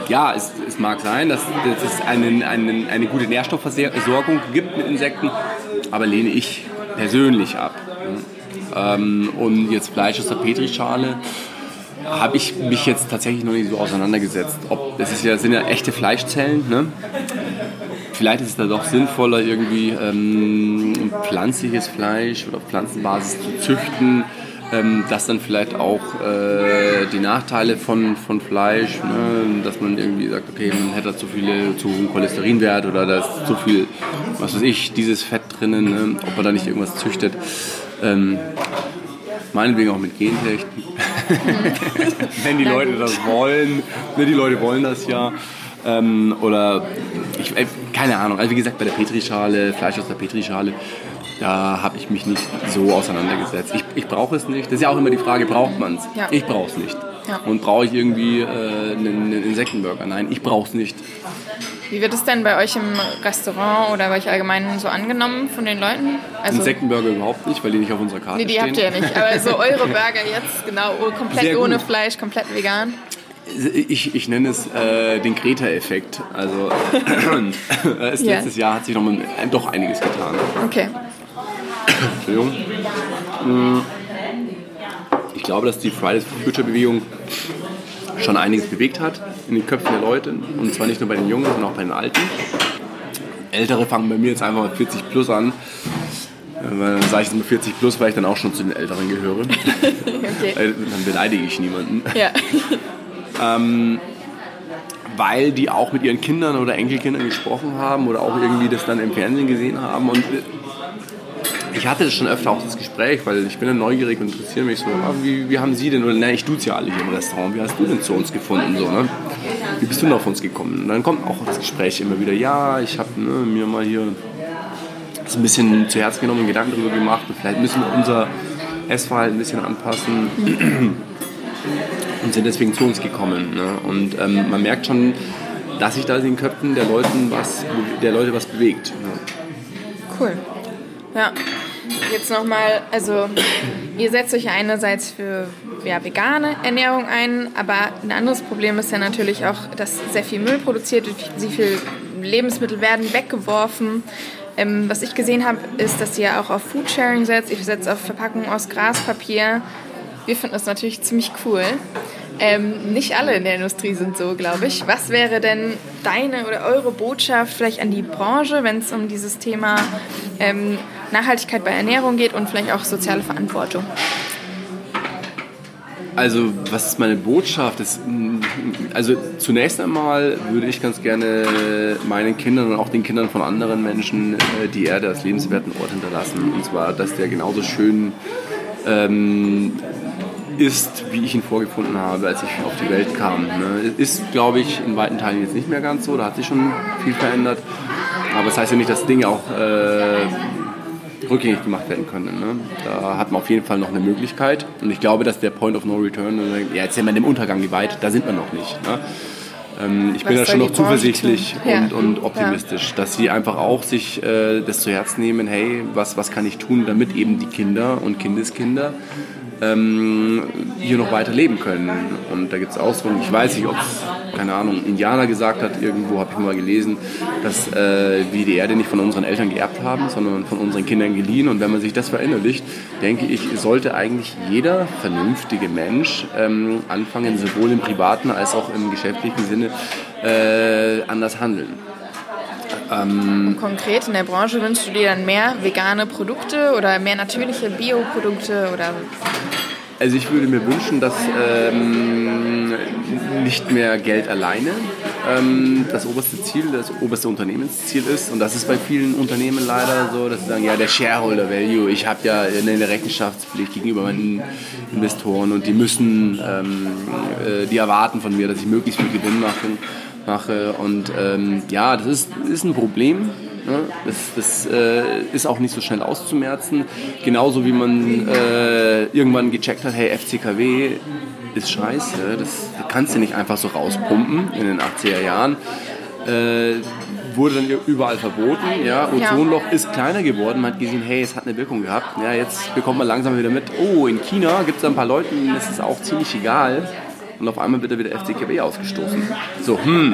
ja, es, es mag sein, dass, dass es einen, einen, eine gute Nährstoffversorgung gibt mit Insekten, aber lehne ich persönlich ab. Ähm, und jetzt Fleisch aus der Petrischale habe ich mich jetzt tatsächlich noch nicht so auseinandergesetzt. Ob, das ist ja, sind ja echte Fleischzellen. Ne? Vielleicht ist es da doch sinnvoller, irgendwie ähm, pflanzliches Fleisch oder auf Pflanzenbasis zu züchten, ähm, dass dann vielleicht auch äh, die Nachteile von, von Fleisch, ne, dass man irgendwie sagt, okay, man hätte zu viele, zu hohen Cholesterinwert oder da ist zu viel, was weiß ich, dieses Fett drinnen, ne, ob man da nicht irgendwas züchtet. Ähm, meinetwegen auch mit Gentechten. Wenn die Leute das wollen. Ne, die Leute wollen das ja. Ähm, oder ich, äh, keine Ahnung. Also wie gesagt, bei der Petrischale, Fleisch aus der Petrischale, da habe ich mich nicht so auseinandergesetzt. Ich, ich brauche es nicht. Das ist ja auch immer die Frage, braucht man es? Ja. Ich brauche es nicht. Ja. Und brauche ich irgendwie äh, einen, einen Insektenburger? Nein, ich brauche es nicht. Wie wird es denn bei euch im Restaurant oder bei euch allgemein so angenommen von den Leuten? Also, Insektenburger überhaupt nicht, weil die nicht auf unserer Karte nee, die stehen. habt ihr ja nicht. Aber so eure Burger jetzt, genau, komplett Sehr ohne gut. Fleisch, komplett vegan. Ich, ich nenne es äh, den Greta-Effekt. Also Ja. letztes Jahr hat sich noch mal, äh, doch einiges getan. Okay. Entschuldigung. Mm. Ich glaube, dass die Fridays for Future Bewegung schon einiges bewegt hat in den Köpfen der Leute. Und zwar nicht nur bei den Jungen, sondern auch bei den Alten. Ältere fangen bei mir jetzt einfach mit 40 plus an. Äh, dann sage ich jetzt mal 40 plus, weil ich dann auch schon zu den Älteren gehöre. okay. Dann beleidige ich niemanden. Ja. weil die auch mit ihren Kindern oder Enkelkindern gesprochen haben oder auch irgendwie das dann im Fernsehen gesehen haben. Und ich hatte das schon öfter auch das Gespräch, weil ich bin dann neugierig und interessiere mich so, ah, wie, wie haben Sie denn, oder ne, ich tut's ja alle hier im Restaurant, wie hast du denn zu uns gefunden? So, ne? Wie bist du denn auf uns gekommen? Und dann kommt auch das Gespräch immer wieder, ja, ich habe ne, mir mal hier das ein bisschen zu Herzen genommen und Gedanken darüber gemacht und vielleicht müssen wir unser Essverhalten ein bisschen anpassen und sind deswegen zu uns gekommen. Ne? Und ähm, man merkt schon, dass sich da in den Köpfen der, Leuten was, der Leute was bewegt. Ne? Cool. Ja. Jetzt nochmal, also ihr setzt euch einerseits für ja, vegane Ernährung ein, aber ein anderes Problem ist ja natürlich auch, dass sehr viel Müll produziert wird, sehr viel Lebensmittel werden weggeworfen. Ähm, was ich gesehen habe, ist, dass ihr auch auf Foodsharing setzt. Ihr setzt auf Verpackungen aus Graspapier. Wir finden das natürlich ziemlich cool. Ähm, nicht alle in der Industrie sind so, glaube ich. Was wäre denn deine oder eure Botschaft vielleicht an die Branche, wenn es um dieses Thema ähm, Nachhaltigkeit bei Ernährung geht und vielleicht auch soziale Verantwortung? Also, was ist meine Botschaft? Das, mm, also, zunächst einmal würde ich ganz gerne meinen Kindern und auch den Kindern von anderen Menschen äh, die Erde als lebenswerten Ort hinterlassen. Und zwar, dass der genauso schön ähm, ist, wie ich ihn vorgefunden habe, als ich auf die Welt kam. Ne? Ist, glaube ich, in weiten Teilen jetzt nicht mehr ganz so. Da hat sich schon viel verändert. Aber das heißt ja nicht, dass Dinge auch äh, rückgängig gemacht werden können. Ne? Da hat man auf jeden Fall noch eine Möglichkeit. Und ich glaube, dass der Point of No Return, ja, jetzt sind wir dem Untergang geweiht, da sind wir noch nicht. Ne? Ähm, ich bin da Was schon noch zuversichtlich? Ja. und, und optimistisch, dass sie einfach auch sich äh, das zu Herzen nehmen, hey, was, was kann ich tun, damit eben die Kinder und Kindeskinder ähm, hier noch weiter leben können. Und da gibt es Ausdrücke, ich weiß nicht, ob es, keine Ahnung, Indianer gesagt hat, irgendwo habe ich mal gelesen, dass äh, wir die Erde nicht von unseren Eltern geerbt haben, sondern von unseren Kindern geliehen. Und wenn man sich das verinnerlicht, denke ich, sollte eigentlich jeder vernünftige Mensch ähm, anfangen, sowohl im privaten als auch im geschäftlichen Sinne äh, anders handeln. Konkret in der Branche wünschst du dir dann mehr vegane Produkte oder mehr natürliche Bioprodukte oder Also ich würde mir wünschen, dass ähm, nicht mehr Geld alleine ähm, das oberste Ziel, das oberste Unternehmensziel ist. Und das ist bei vielen Unternehmen leider so, dass sie sagen, ja, der Shareholder Value, ich habe ja eine Rechenschaftspflicht gegenüber meinen Investoren und die müssen, ähm, äh, die erwarten von mir, dass ich möglichst viel Gewinn mache. Mache. Und ähm, ja, das ist, ist ein Problem. Ne? Das, das äh, ist auch nicht so schnell auszumerzen. Genauso wie man äh, irgendwann gecheckt hat, hey, FCKW ist scheiße. Das kannst du nicht einfach so rauspumpen in den 80er Jahren. Äh, wurde dann überall verboten. Ja, Ozonloch ist kleiner geworden. Man hat gesehen, hey, es hat eine Wirkung gehabt. Ja, jetzt bekommt man langsam wieder mit, oh, in China gibt es ein paar Leute, denen ist auch ziemlich egal. Und auf einmal wird er wieder FCKW ausgestoßen. So, hm,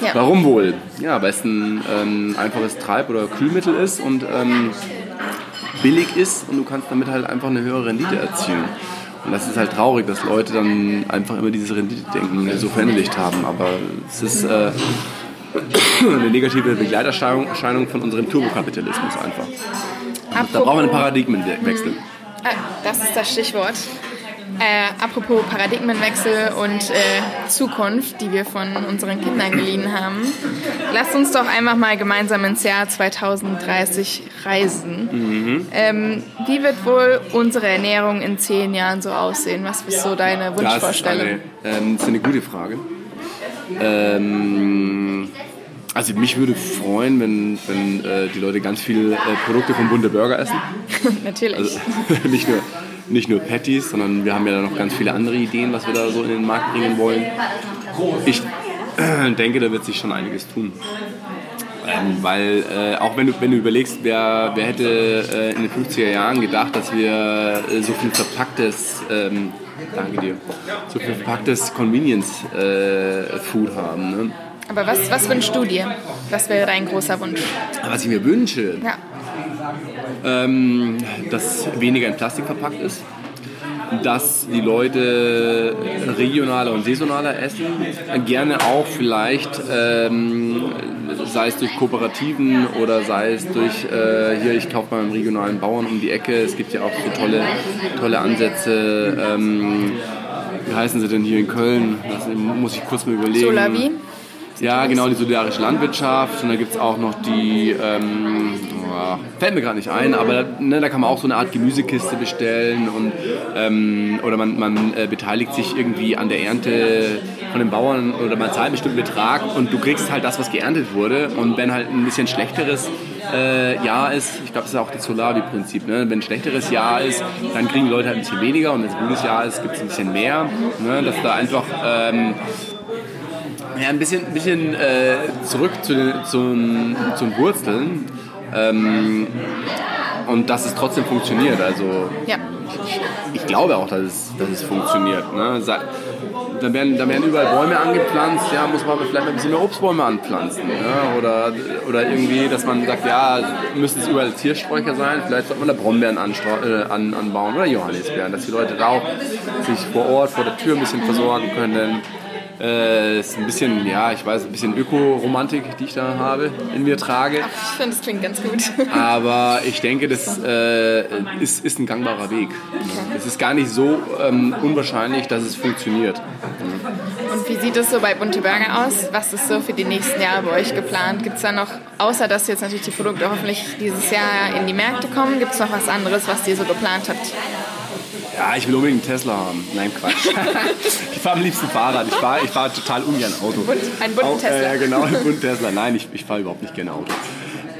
Ja. warum wohl? Ja, weil es ein ähm, einfaches Treib- oder Kühlmittel ist und ähm, billig ist und du kannst damit halt einfach eine höhere Rendite erzielen. Und das ist halt traurig, dass Leute dann einfach immer diese Rendite-denken so verinnerlicht haben. Aber es ist, äh, eine negative Begleiterscheinung von unserem Turbokapitalismus einfach. Da brauchen wir einen Paradigmenwechsel. Ah, das ist das Stichwort. Äh, apropos Paradigmenwechsel und äh, Zukunft, die wir von unseren Kindern geliehen haben. Lasst uns doch einfach mal gemeinsam ins Jahr 2030 reisen. Mhm. Ähm, wie wird wohl unsere Ernährung in zehn Jahren so aussehen? Was ist so deine Wunschvorstellung? Das ist eine, ähm, das ist eine gute Frage. Ähm, also mich würde freuen, wenn, wenn äh, die Leute ganz viele äh, Produkte von Bunte Burger essen. Natürlich. Also, nicht, nur, nicht nur Patties, sondern wir haben ja noch ganz viele andere Ideen, was wir da so in den Markt bringen wollen. Ich äh, denke, da wird sich schon einiges tun. Ähm, weil äh, auch wenn du, wenn du überlegst, wer, wer hätte äh, in den 50er Jahren gedacht, dass wir äh, so viel verpacktes, ähm, danke dir, so viel verpacktes Convenience-Food haben. Ne? Aber was, was wünschst du dir? Was wäre dein großer Wunsch? Was ich mir wünsche? Ja. Ähm, dass weniger in Plastik verpackt ist. Dass die Leute regionaler und saisonaler essen. Gerne auch vielleicht, ähm, sei es durch Kooperativen oder sei es durch, äh, hier, ich kaufe beim regionalen Bauern um die Ecke. Es gibt ja auch so tolle, tolle Ansätze. Ähm, wie heißen sie denn hier in Köln? Das muss ich kurz mal überlegen. Solavi? Ja, genau, die solidarische Landwirtschaft. Und da gibt es auch noch die, ähm, oh, fällt mir gerade nicht ein, aber ne, da kann man auch so eine Art Gemüsekiste bestellen und, ähm, oder man, man äh, beteiligt sich irgendwie an der Ernte von den Bauern oder man zahlt einen bestimmten Betrag und du kriegst halt das, was geerntet wurde. Und wenn halt ein bisschen schlechteres äh, Jahr ist, ich glaube, das ist auch das Solavi-Prinzip, ne? wenn ein schlechteres Jahr ist, dann kriegen die Leute halt ein bisschen weniger und wenn es ein gutes Jahr ist, gibt es ein bisschen mehr. Ne? Dass da einfach ähm, ja, ein bisschen, ein bisschen äh, zurück zu den, zum, zu den Wurzeln. Ähm, und dass es trotzdem funktioniert. Also ja. ich, ich, glaube auch, dass es, dass es funktioniert. Ne? Da werden, da werden überall Bäume angepflanzt, ja, muss man vielleicht ein bisschen mehr Obstbäume anpflanzen. Ja? Oder, oder irgendwie, dass man sagt, ja, müssen es überall Ziersträucher sein, vielleicht sollte man da Brombeeren äh, an, anbauen oder Johannisbeeren, dass die Leute da auch sich vor Ort, vor der Tür ein bisschen versorgen können. Äh, ist ein bisschen, ja, ich weiß, ein bisschen Öko-Romantik, die ich da habe, in mir trage. Ach, ich finde, das klingt ganz gut. Aber ich denke, das äh, ist, ist ein gangbarer Weg. Okay. Es ist gar nicht so ähm, unwahrscheinlich, dass es funktioniert. Und wie sieht es so bei Bunte Burger aus? Was ist so für die nächsten Jahre bei euch geplant? Gibt es da noch, außer dass jetzt natürlich die Produkte hoffentlich dieses Jahr in die Märkte kommen, gibt es noch was anderes, was ihr so geplant habt? Ja, ich will unbedingt einen Tesla haben. Nein, Quatsch. ich fahre am liebsten Fahrrad. Ich fahre ich fahr total ungern Auto. Ein bunten Tesla. Äh, genau, einen bunten Tesla. Nein, ich, ich fahre überhaupt nicht gerne Auto.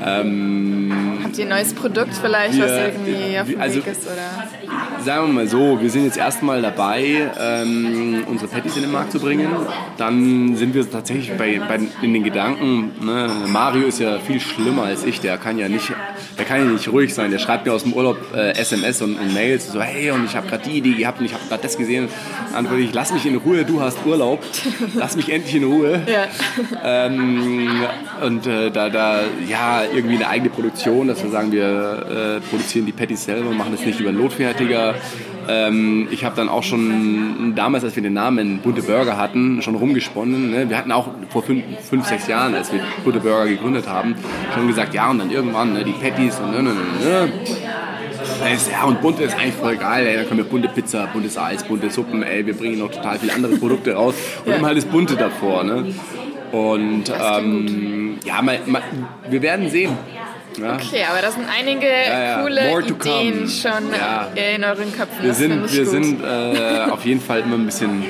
Ähm, Habt ihr ein neues Produkt vielleicht, wir, was irgendwie auf dem also, Weg ist? Oder? Sagen wir mal so, wir sind jetzt erstmal dabei, ähm, unsere Patties in den Markt zu bringen. Dann sind wir tatsächlich bei, bei in den Gedanken, ne, Mario ist ja viel schlimmer als ich, der kann ja nicht, der kann ja nicht ruhig sein. Der schreibt mir aus dem Urlaub äh, SMS und, und, Mails so, hey, und ich habe gerade die Idee gehabt und ich habe gerade das gesehen. Antworte ich, lass mich in Ruhe, du hast Urlaub. Lass mich endlich in Ruhe. Ja. Ähm, und äh, da, da, ja, irgendwie eine eigene Produktion, dass wir sagen, wir äh, produzieren die Patties selber, machen das nicht über einen Notfertiger. Ähm, ich habe dann auch schon damals, als wir den Namen Bunte Burger hatten, schon rumgesponnen. Ne? Wir hatten auch vor fünf, fünf, sechs Jahren, als wir Bunte Burger gegründet haben, schon gesagt, ja und dann irgendwann ne, die Patties und ne, ne, ne, ne. Ja, und bunt ist eigentlich voll geil, ey. Dann können wir bunte Pizza, buntes Eis, bunte Suppen, ey. Wir bringen noch total viele andere Produkte raus und immer halt das Bunte davor, ne? Und ähm, ja, mal, mal, wir werden sehen. Ja. Okay, aber das sind einige ja, ja. coole Ideen schon in euren Köpfen. Wir sind, wir sind äh, auf jeden Fall immer ein bisschen,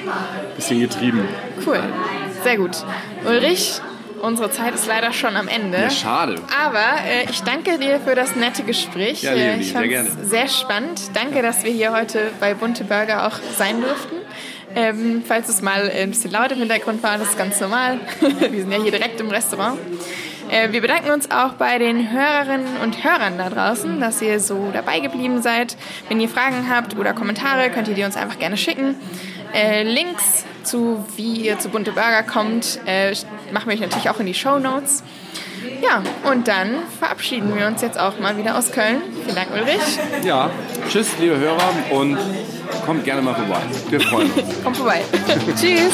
bisschen getrieben. Cool, sehr gut. Ulrich, unsere Zeit ist leider schon am Ende. Ja, schade. Aber äh, ich danke dir für das nette Gespräch. Ja, Leonie, ich sehr gerne. Sehr spannend. Danke, dass wir hier heute bei Bunte Burger auch sein durften. Ähm, falls es mal ein bisschen laut im Hintergrund war, das ist ganz normal. wir sind ja hier direkt im Restaurant. Äh, wir bedanken uns auch bei den Hörerinnen und Hörern da draußen, dass ihr so dabei geblieben seid. Wenn ihr Fragen habt oder Kommentare, könnt ihr die uns einfach gerne schicken. Äh, Links zu, wie ihr zu Bunte Burger kommt, äh, machen wir euch natürlich auch in die Show Notes. Ja, und dann verabschieden wir uns jetzt auch mal wieder aus Köln. Vielen Dank, Ulrich. Ja, tschüss, liebe Hörer, und kommt gerne mal vorbei. Wir freuen uns. Kommt vorbei. Tschüss.